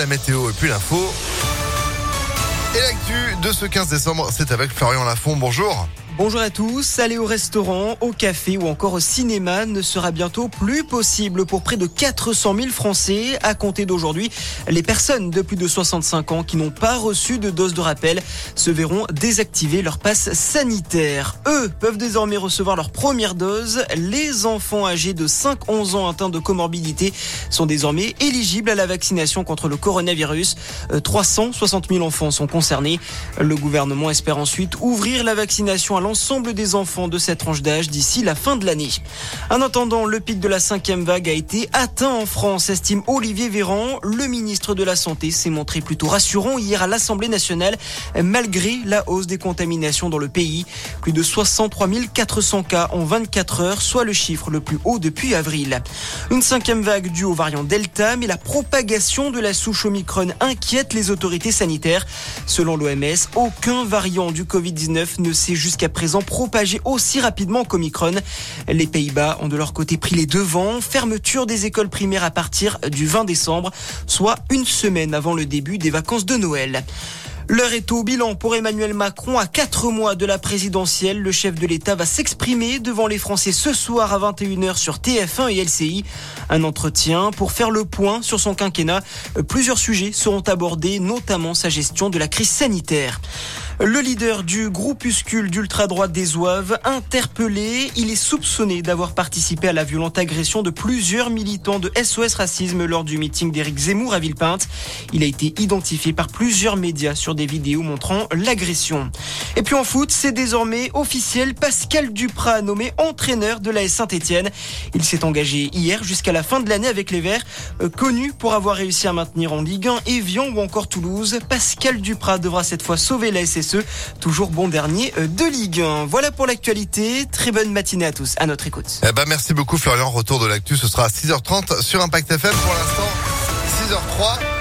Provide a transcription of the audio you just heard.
La météo et puis l'info. Et l'actu de ce 15 décembre, c'est avec Florian Lafont. Bonjour. Bonjour à tous. Aller au restaurant, au café ou encore au cinéma ne sera bientôt plus possible pour près de 400 000 Français. À compter d'aujourd'hui, les personnes de plus de 65 ans qui n'ont pas reçu de dose de rappel se verront désactiver leur passe sanitaire. Eux peuvent désormais recevoir leur première dose. Les enfants âgés de 5-11 ans atteints de comorbidité sont désormais éligibles à la vaccination contre le coronavirus. 360 euh, 000 enfants sont concernés. Le gouvernement espère ensuite ouvrir la vaccination à l'ensemble des enfants de cette tranche d'âge d'ici la fin de l'année. En attendant, le pic de la cinquième vague a été atteint en France, estime Olivier Véran. Le ministre de la Santé s'est montré plutôt rassurant hier à l'Assemblée nationale, malgré la hausse des contaminations dans le pays. Plus de 63 400 cas en 24 heures, soit le chiffre le plus haut depuis avril. Une cinquième vague due au variant Delta, mais la propagation de la souche Omicron inquiète les autorités sanitaires. Selon l'OMS, aucun variant du Covid-19 ne s'est jusqu'à présent propagé aussi rapidement qu'Omicron. Les Pays-Bas ont de leur côté pris les devants. Fermeture des écoles primaires à partir du 20 décembre, soit une semaine avant le début des vacances de Noël. L'heure est au bilan pour Emmanuel Macron. À quatre mois de la présidentielle, le chef de l'État va s'exprimer devant les Français ce soir à 21h sur TF1 et LCI. Un entretien pour faire le point sur son quinquennat. Plusieurs sujets seront abordés, notamment sa gestion de la crise sanitaire. Le leader du groupuscule d'ultra-droite des Zouaves, interpellé, il est soupçonné d'avoir participé à la violente agression de plusieurs militants de SOS Racisme lors du meeting d'Éric Zemmour à Villepinte. Il a été identifié par plusieurs médias sur des vidéos montrant l'agression. Et puis en foot, c'est désormais officiel, Pascal Duprat nommé entraîneur de la Saint-Etienne. Il s'est engagé hier jusqu'à la fin de l'année avec les Verts, euh, connu pour avoir réussi à maintenir en Ligue 1 Evian ou encore Toulouse. Pascal Duprat devra cette fois sauver la SSE toujours bon dernier euh, de Ligue 1. Voilà pour l'actualité. Très bonne matinée à tous. À notre écoute. Eh ben, merci beaucoup Florian. Retour de l'actu, ce sera à 6h30 sur Impact FM pour l'instant. 6h03.